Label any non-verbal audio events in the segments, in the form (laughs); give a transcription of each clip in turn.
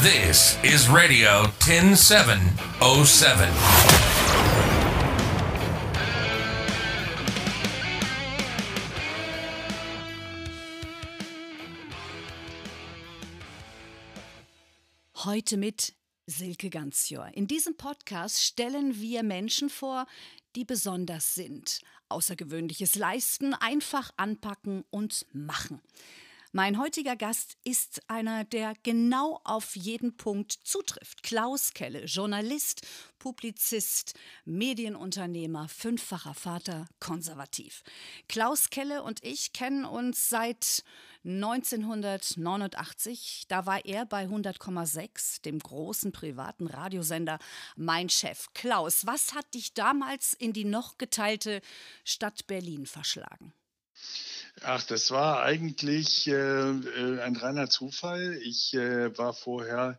This is Radio 10707. Heute mit Silke Ganzjör. In diesem Podcast stellen wir Menschen vor, die besonders sind. Außergewöhnliches leisten, einfach anpacken und machen. Mein heutiger Gast ist einer, der genau auf jeden Punkt zutrifft. Klaus Kelle, Journalist, Publizist, Medienunternehmer, fünffacher Vater, konservativ. Klaus Kelle und ich kennen uns seit 1989. Da war er bei 100,6, dem großen privaten Radiosender, mein Chef. Klaus, was hat dich damals in die noch geteilte Stadt Berlin verschlagen? Ach, das war eigentlich äh, äh, ein reiner Zufall. Ich äh, war vorher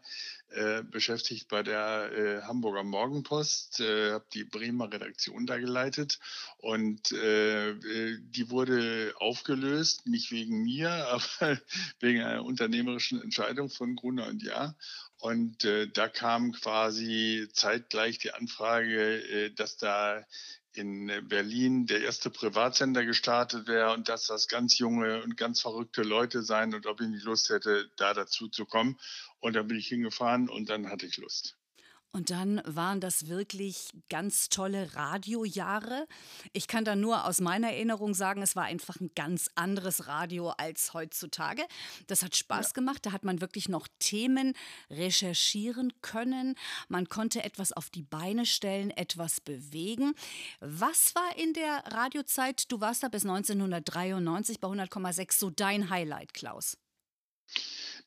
äh, beschäftigt bei der äh, Hamburger Morgenpost, äh, habe die Bremer Redaktion da geleitet und die wurde aufgelöst, nicht wegen mir, (laughs) aber wegen einer unternehmerischen Entscheidung von Gruner und Jahr. Und da kam quasi zeitgleich die Anfrage, dass da in Berlin der erste Privatsender gestartet wäre und dass das ganz junge und ganz verrückte Leute seien und ob ich nicht Lust hätte, da dazu zu kommen. Und dann bin ich hingefahren und dann hatte ich Lust. Und dann waren das wirklich ganz tolle Radiojahre. Ich kann da nur aus meiner Erinnerung sagen, es war einfach ein ganz anderes Radio als heutzutage. Das hat Spaß ja. gemacht. Da hat man wirklich noch Themen recherchieren können. Man konnte etwas auf die Beine stellen, etwas bewegen. Was war in der Radiozeit, du warst da bis 1993 bei 100,6, so dein Highlight, Klaus?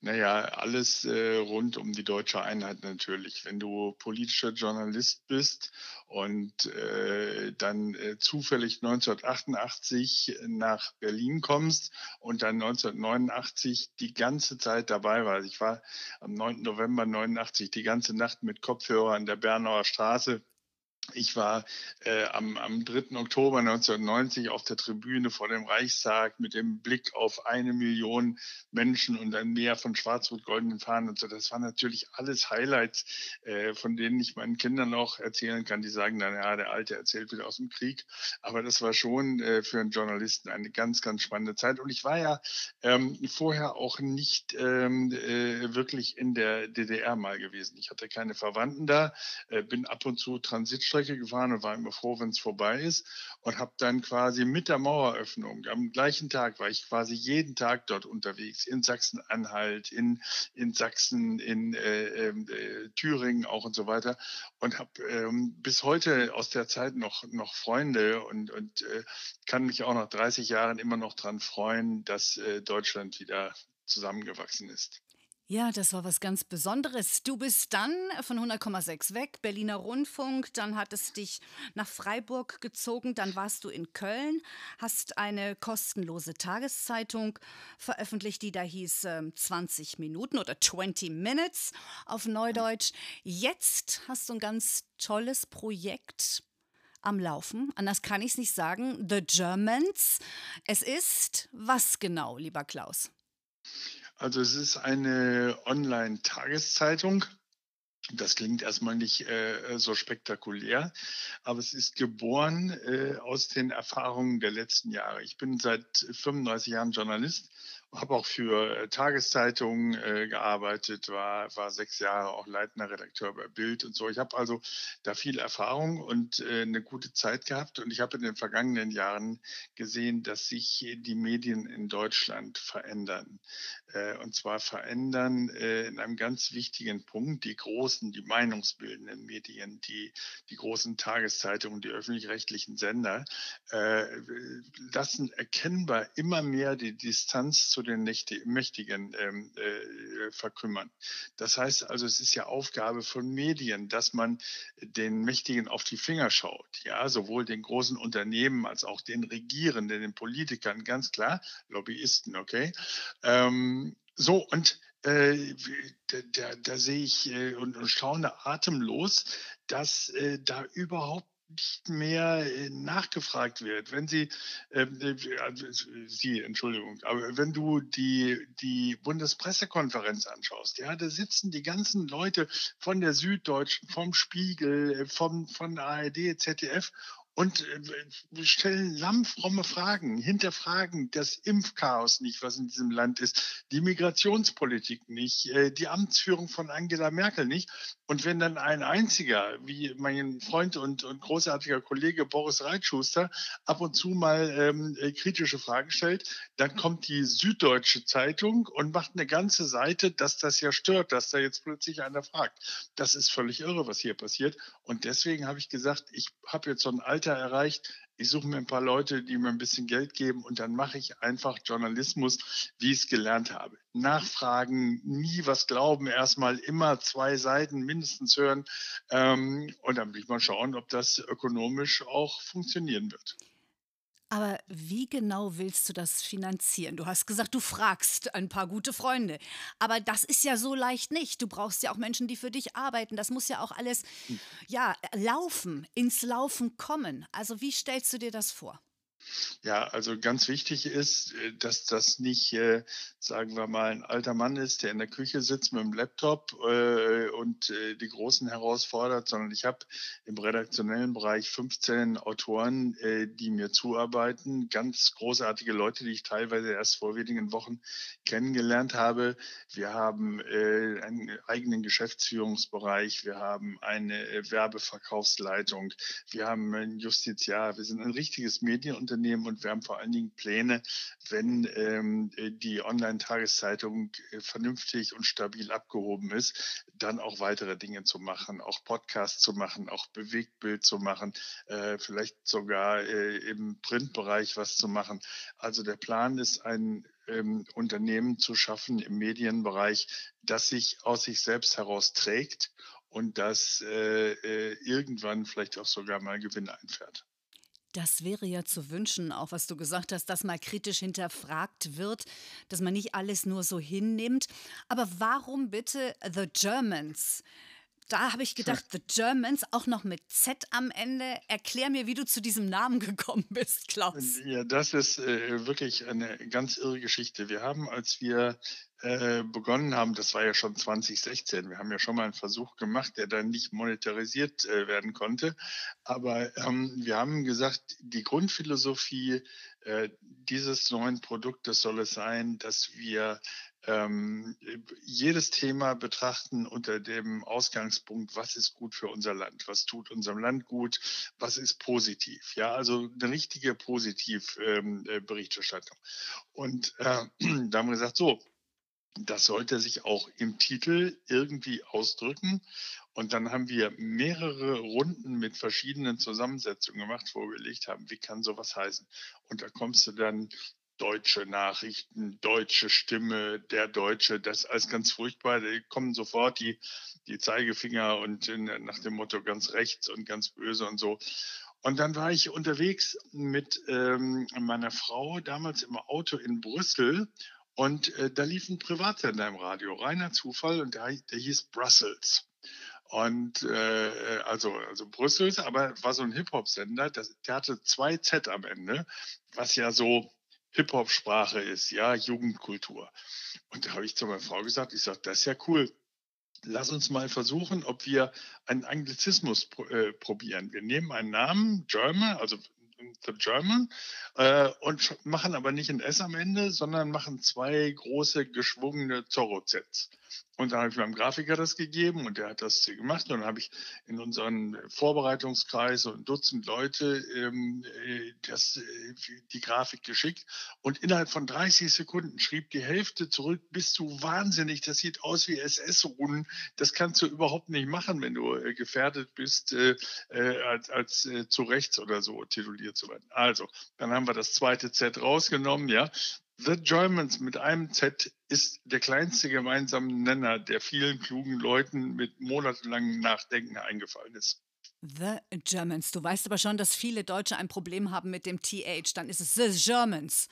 Naja, alles äh, rund um die deutsche Einheit natürlich. Wenn du politischer Journalist bist und äh, dann äh, zufällig 1988 nach Berlin kommst und dann 1989 die ganze Zeit dabei warst. Ich war am 9. November 89 die ganze Nacht mit Kopfhörer an der Bernauer Straße ich war äh, am, am 3. Oktober 1990 auf der Tribüne vor dem Reichstag mit dem Blick auf eine Million Menschen und ein Meer von schwarz-rot-goldenen Fahnen und so. Das waren natürlich alles Highlights, äh, von denen ich meinen Kindern auch erzählen kann. Die sagen dann, ja, der Alte erzählt wieder aus dem Krieg. Aber das war schon äh, für einen Journalisten eine ganz, ganz spannende Zeit. Und ich war ja ähm, vorher auch nicht ähm, äh, wirklich in der DDR mal gewesen. Ich hatte keine Verwandten da, äh, bin ab und zu Transit Strecke gefahren und war immer froh, wenn es vorbei ist. Und habe dann quasi mit der Maueröffnung, am gleichen Tag war ich quasi jeden Tag dort unterwegs, in Sachsen-Anhalt, in, in Sachsen, in äh, ähm, äh, Thüringen auch und so weiter. Und habe ähm, bis heute aus der Zeit noch, noch Freunde und, und äh, kann mich auch nach 30 Jahren immer noch daran freuen, dass äh, Deutschland wieder zusammengewachsen ist. Ja, das war was ganz Besonderes. Du bist dann von 100,6 weg, Berliner Rundfunk, dann hat es dich nach Freiburg gezogen, dann warst du in Köln, hast eine kostenlose Tageszeitung veröffentlicht, die da hieß äh, 20 Minuten oder 20 Minutes auf Neudeutsch. Jetzt hast du ein ganz tolles Projekt am Laufen. Anders kann ich es nicht sagen. The Germans. Es ist was genau, lieber Klaus? Also es ist eine Online-Tageszeitung. Das klingt erstmal nicht äh, so spektakulär, aber es ist geboren äh, aus den Erfahrungen der letzten Jahre. Ich bin seit 35 Jahren Journalist habe auch für äh, Tageszeitungen äh, gearbeitet, war, war sechs Jahre auch leitender Redakteur bei Bild und so. Ich habe also da viel Erfahrung und äh, eine gute Zeit gehabt. Und ich habe in den vergangenen Jahren gesehen, dass sich die Medien in Deutschland verändern. Äh, und zwar verändern äh, in einem ganz wichtigen Punkt die großen, die meinungsbildenden Medien, die, die großen Tageszeitungen, die öffentlich-rechtlichen Sender, äh, lassen erkennbar immer mehr die Distanz zu den Mächtigen ähm, äh, verkümmern. Das heißt also, es ist ja Aufgabe von Medien, dass man den Mächtigen auf die Finger schaut. Ja, sowohl den großen Unternehmen als auch den Regierenden, den Politikern, ganz klar, Lobbyisten, okay. Ähm, so, und äh, da, da, da, sehe ich äh, und, und staune atemlos, dass äh, da überhaupt nicht mehr äh, nachgefragt wird. Wenn Sie, ähm, äh, also Sie, Entschuldigung, aber wenn du die, die Bundespressekonferenz anschaust, ja, da sitzen die ganzen Leute von der Süddeutschen, vom Spiegel, äh, vom, von ARD, ZDF und äh, stellen lammfromme Fragen, hinterfragen das Impfchaos nicht, was in diesem Land ist, die Migrationspolitik nicht, äh, die Amtsführung von Angela Merkel nicht. Und wenn dann ein einziger, wie mein Freund und, und großartiger Kollege Boris Reitschuster, ab und zu mal ähm, äh, kritische Fragen stellt, dann kommt die Süddeutsche Zeitung und macht eine ganze Seite, dass das ja stört, dass da jetzt plötzlich einer fragt. Das ist völlig irre, was hier passiert. Und deswegen habe ich gesagt, ich habe jetzt so ein Alter erreicht, ich suche mir ein paar Leute, die mir ein bisschen Geld geben und dann mache ich einfach Journalismus, wie ich es gelernt habe. Nachfragen, nie was glauben, erstmal immer zwei Seiten mindestens hören ähm, und dann will ich mal schauen, ob das ökonomisch auch funktionieren wird. Aber wie genau willst du das finanzieren? Du hast gesagt, du fragst ein paar gute Freunde. Aber das ist ja so leicht nicht. Du brauchst ja auch Menschen, die für dich arbeiten. Das muss ja auch alles hm. ja, laufen, ins Laufen kommen. Also wie stellst du dir das vor? Ja, also ganz wichtig ist, äh, dass das nicht, äh, sagen wir mal, ein alter Mann ist, der in der Küche sitzt mit dem Laptop äh, und die Großen herausfordert, sondern ich habe im redaktionellen Bereich 15 Autoren, die mir zuarbeiten, ganz großartige Leute, die ich teilweise erst vor wenigen Wochen kennengelernt habe. Wir haben einen eigenen Geschäftsführungsbereich, wir haben eine Werbeverkaufsleitung, wir haben ein Justiziar, wir sind ein richtiges Medienunternehmen Unternehmen und wir haben vor allen Dingen Pläne, wenn ähm, die Online-Tageszeitung äh, vernünftig und stabil abgehoben ist, dann auch weitere Dinge zu machen, auch Podcasts zu machen, auch Bewegtbild zu machen, äh, vielleicht sogar äh, im Printbereich was zu machen. Also der Plan ist ein ähm, Unternehmen zu schaffen im Medienbereich, das sich aus sich selbst heraus trägt und das äh, äh irgendwann vielleicht auch sogar mal Gewinn einfährt. Das wäre ja zu wünschen, auch was du gesagt hast, dass mal kritisch hinterfragt wird, dass man nicht alles nur so hinnimmt. Aber warum bitte The Germans? Da habe ich gedacht, The Germans, auch noch mit Z am Ende. Erklär mir, wie du zu diesem Namen gekommen bist, Klaus. Ja, das ist äh, wirklich eine ganz irre Geschichte. Wir haben, als wir äh, begonnen haben, das war ja schon 2016, wir haben ja schon mal einen Versuch gemacht, der dann nicht monetarisiert äh, werden konnte. Aber ähm, wir haben gesagt, die Grundphilosophie äh, dieses neuen Produktes soll es sein, dass wir ähm, jedes Thema betrachten unter dem Ausgangspunkt, was ist gut für unser Land, was tut unserem Land gut, was ist positiv. Ja, also eine richtige Positivberichterstattung. Ähm, äh, Und äh, (clears throat) da haben wir gesagt, so, das sollte sich auch im Titel irgendwie ausdrücken. Und dann haben wir mehrere Runden mit verschiedenen Zusammensetzungen gemacht, wo wir überlegt haben, wie kann sowas heißen. Und da kommst du dann deutsche Nachrichten, deutsche Stimme, der Deutsche, das alles ganz furchtbar. Da kommen sofort die, die Zeigefinger und nach dem Motto ganz rechts und ganz böse und so. Und dann war ich unterwegs mit ähm, meiner Frau damals im Auto in Brüssel und äh, da lief ein Privatsender im Radio, reiner Zufall, und der, der hieß Brussels. Und äh, also, also Brüssels, aber war so ein Hip-Hop-Sender, der hatte zwei Z am Ende, was ja so Hip-Hop-Sprache ist, ja, Jugendkultur. Und da habe ich zu meiner Frau gesagt, ich sage, das ist ja cool. Lass uns mal versuchen, ob wir einen Anglizismus äh, probieren. Wir nehmen einen Namen, German, also The German, äh, und machen aber nicht ein S am Ende, sondern machen zwei große geschwungene Zorro-Zs. Und dann habe ich meinem Grafiker das gegeben und der hat das gemacht. Und dann habe ich in unseren Vorbereitungskreis ein Dutzend Leute ähm, äh, das, äh, die Grafik geschickt. Und innerhalb von 30 Sekunden schrieb die Hälfte zurück, bist du wahnsinnig, das sieht aus wie SS-Runden. Das kannst du überhaupt nicht machen, wenn du äh, gefährdet bist, äh, äh als, als äh, zu rechts oder so tituliert zu werden. Also, dann haben wir das zweite Z rausgenommen, ja. The Germans mit einem Z ist der kleinste gemeinsame Nenner, der vielen klugen Leuten mit monatelangem Nachdenken eingefallen ist. The Germans. Du weißt aber schon, dass viele Deutsche ein Problem haben mit dem TH. Dann ist es The Germans.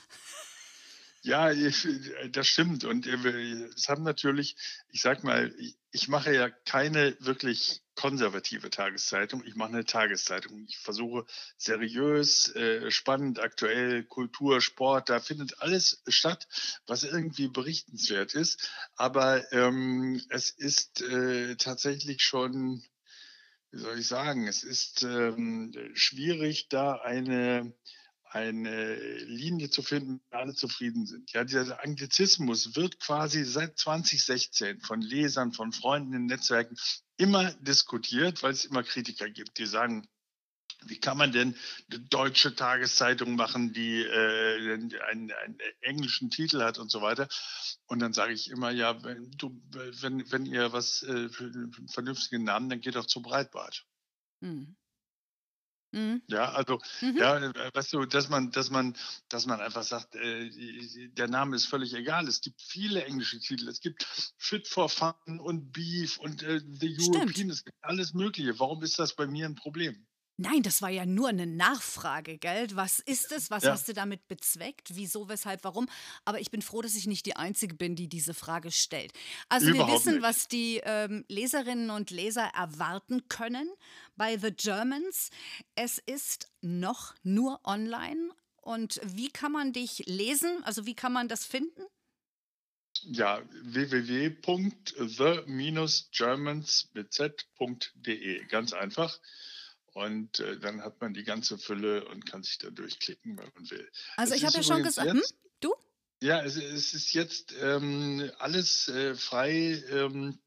Ja, ich, das stimmt. Und es haben natürlich, ich sag mal, ich mache ja keine wirklich konservative Tageszeitung. Ich mache eine Tageszeitung. Ich versuche seriös, äh, spannend, aktuell, Kultur, Sport, da findet alles statt, was irgendwie berichtenswert ist. Aber ähm, es ist äh, tatsächlich schon, wie soll ich sagen, es ist ähm, schwierig, da eine eine Linie zu finden, wo alle zufrieden sind. Ja, dieser Anglizismus wird quasi seit 2016 von Lesern, von Freunden in Netzwerken immer diskutiert, weil es immer Kritiker gibt, die sagen, wie kann man denn eine deutsche Tageszeitung machen, die äh, einen, einen, englischen Titel hat und so weiter? Und dann sage ich immer, ja, wenn, du, wenn, wenn ihr was äh, einen vernünftigen Namen, dann geht doch zu Breitbart. Mhm. Mhm. Ja, also mhm. ja, äh, weißt du, dass man, dass man, dass man einfach sagt, äh, der Name ist völlig egal. Es gibt viele englische Titel. Es gibt Fit for Fun und Beef und äh, The European. Stimmt. Es gibt alles Mögliche. Warum ist das bei mir ein Problem? Nein, das war ja nur eine Nachfrage, gell? Was ist es? Was ja. hast du damit bezweckt? Wieso, weshalb, warum? Aber ich bin froh, dass ich nicht die Einzige bin, die diese Frage stellt. Also Überhaupt wir wissen, nicht. was die ähm, Leserinnen und Leser erwarten können bei The Germans. Es ist noch nur online. Und wie kann man dich lesen? Also wie kann man das finden? Ja, www.the-germans mit z.de. Ganz einfach. Und äh, dann hat man die ganze Fülle und kann sich da durchklicken, wenn man will. Also es ich habe ja schon gesagt, hm? du? Ja, es, es, ist jetzt ähm, alles äh, frei ähm,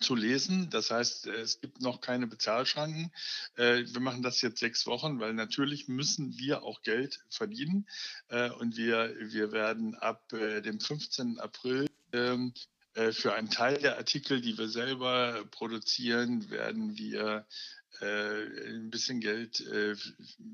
zu lesen. Das heißt, es gibt noch keine Bezahlschranken. Äh, wir machen das jetzt sechs Wochen, weil natürlich müssen wir auch Geld verdienen. Äh, und wir, wir werden ab äh, dem 15. April ähm, äh, für einen Teil der Artikel, die wir selber produzieren, werden wir äh, ein bisschen Geld äh,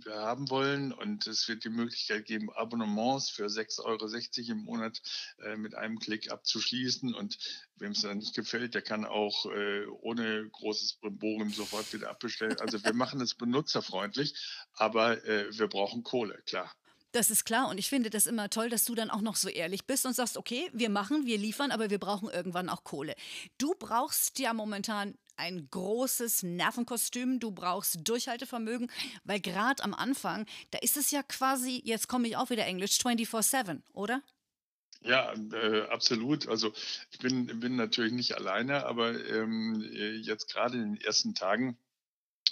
haben wollen. Und es wird die Möglichkeit geben, Abonnements für 6,60 Euro im Monat äh, mit einem Klick abzuschließen. Und wem es dann nicht gefällt, der kann auch äh, ohne großes Brimborium sofort wieder abbestellen. Also wir machen es benutzerfreundlich, aber äh, wir brauchen Kohle, klar. Das ist klar und ich finde das immer toll, dass du dann auch noch so ehrlich bist und sagst, okay, wir machen, wir liefern, aber wir brauchen irgendwann auch Kohle. Du brauchst ja momentan ein großes Nervenkostüm, du brauchst Durchhaltevermögen, weil gerade am Anfang, da ist es ja quasi, jetzt komme ich auch wieder Englisch, 24-7, oder? Ja, äh, absolut. Also ich bin, bin natürlich nicht alleine, aber ähm, jetzt gerade in den ersten Tagen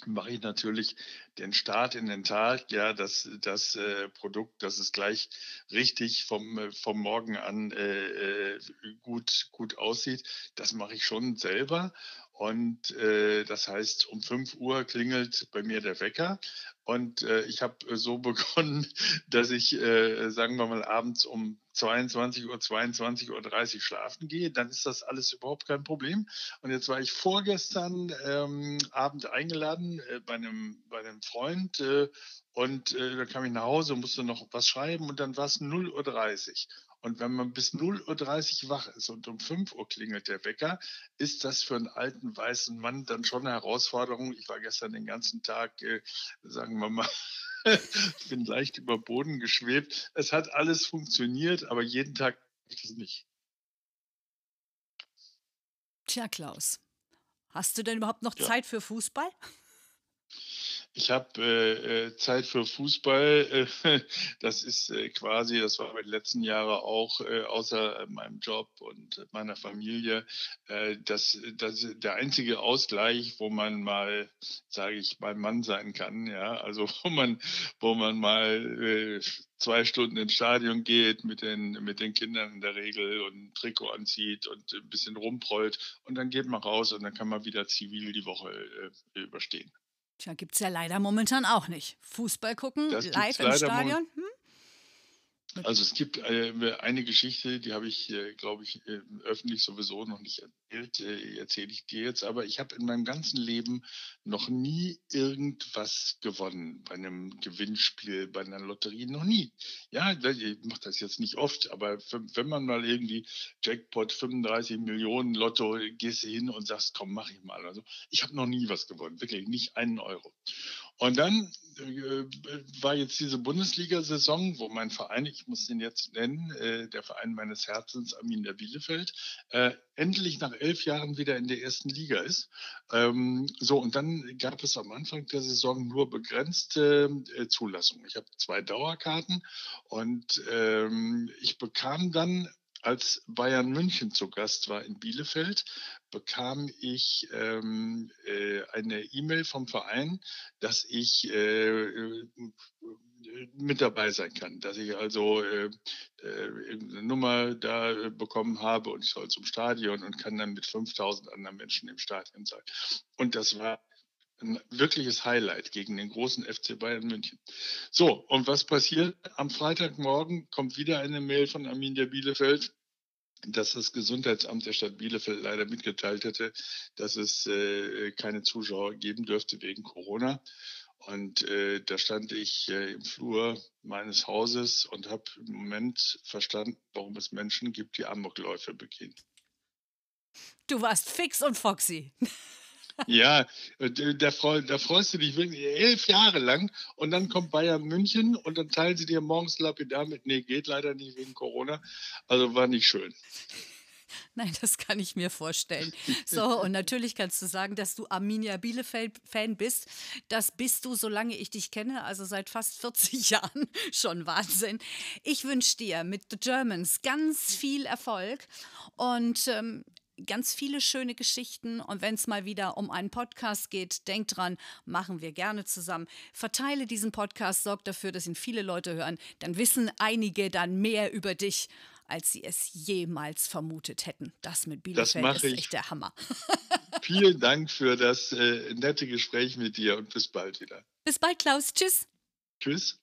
mache ich natürlich den Start in den Tag, ja, dass das äh, Produkt, dass es gleich richtig vom, äh, vom Morgen an äh, äh, gut, gut aussieht. Das mache ich schon selber. Und äh, das heißt, um 5 Uhr klingelt bei mir der Wecker. Und äh, ich habe äh, so (laughs) begonnen, dass ich, äh, sagen wir mal, abends um 22 Uhr, 22 Uhr 30 schlafen gehe. Dann ist das alles überhaupt kein Problem. Und jetzt war ich vorgestern ähm, Abend eingeladen äh, bei, einem, bei einem Freund. Äh, und äh, da kam ich nach Hause, musste noch was schreiben und dann war es 0.30 Uhr. Und wenn man bis 0.30 Uhr wach ist und um 5 Uhr klingelt der Wecker, ist das für einen alten weißen Mann dann schon eine Herausforderung. Ich war gestern den ganzen Tag, äh, sagen wir mal, ich bin leicht über Boden geschwebt. Es hat alles funktioniert, aber jeden Tag ich das nicht. Tja, Klaus, hast du denn überhaupt noch ja. Zeit für Fußball? Ich habe äh, äh, Zeit für Fußball. Äh, (laughs) das ist äh, quasi, das war die letzten Jahre auch, äh, außer meinem Job und meiner Familie, äh, das, das der einzige Ausgleich, wo man mal, sage ich, beim Mann sein kann. Ja, also wo man, wo man mal zwei Stunden ins Stadion geht mit den, mit den Kindern in der Regel und ein Trikot anzieht und ein bisschen rumprollt und dann geht man raus und dann kann man wieder zivil die Woche überstehen. Tja, gibt es ja leider momentan auch nicht. Fußball gucken, das live im Stadion? Hm? Also es gibt äh, eine Geschichte, die habe ich, äh, glaube ich, äh, öffentlich sowieso noch nicht erzählt, äh, erzähle ich dir jetzt. Aber ich habe in meinem ganzen Leben noch nie irgendwas gewonnen bei einem Gewinnspiel, bei einer Lotterie, noch nie. Ja, ich mache das jetzt nicht oft, aber wenn man mal irgendwie Jackpot 35 Millionen Lotto, gehst hin und sagst, komm, mach ich mal. Also ich habe noch nie was gewonnen, wirklich nicht einen Euro. Und dann äh, war jetzt diese Bundesliga-Saison, wo mein Verein, ich muss den jetzt nennen, äh, der Verein meines Herzens, Arminia Bielefeld, äh, endlich nach elf Jahren wieder in der ersten Liga ist. Ähm, so, und dann gab es am Anfang der Saison nur begrenzte Zulassungen. Ich habe zwei Dauerkarten und ähm, ich bekam dann als Bayern München zu Gast war in Bielefeld, bekam ich ähm, äh, eine E-Mail vom Verein, dass ich äh, äh, mit dabei sein kann, dass ich also äh, äh eine Nummer da bekommen habe und ich soll zum Stadion und kann dann mit 5000 anderen Menschen im Stadion sein. Und das war ein wirkliches Highlight gegen den großen FC Bayern München. So, und was passiert? Am Freitagmorgen kommt wieder eine Mail von Arminia Bielefeld, dass das Gesundheitsamt der Stadt Bielefeld leider mitgeteilt hätte, dass es äh, keine Zuschauer geben dürfte wegen Corona. Und äh, da stand ich äh, im Flur meines Hauses und habe im Moment verstanden, warum es Menschen gibt, die Amokläufe begehen. Du warst fix und foxy. (laughs) Ja, äh, da, da freust du dich wirklich elf Jahre lang und dann kommt Bayern München und dann teilen sie dir morgens lapidar mit, nee, geht leider nicht wegen Corona. Also war nicht schön. (laughs) Nein, das kann ich mir vorstellen. So, (laughs) und natürlich kannst du sagen, dass du Arminia Bielefeld-Fan bist. Das bist du, solange ich dich kenne, also seit fast 40 (laughs) Jahren. Schon Wahnsinn. Ich wünsche dir mit The Germans ganz viel Erfolg und ähm, ganz viele schöne Geschichten. Und wenn es mal wieder um einen Podcast geht, denk dran, machen wir gerne zusammen. Verteile diesen Podcast, sorg dafür, dass ihn viele Leute hören. Dann wissen einige dann mehr über dich, als sie es jemals vermutet hätten. Das mit Bielefeld das ist echt der Hammer. (laughs) Vielen Dank für das äh, nette Gespräch mit dir und bis bald wieder. Bis bald, Klaus. Tschüss. Tschüss.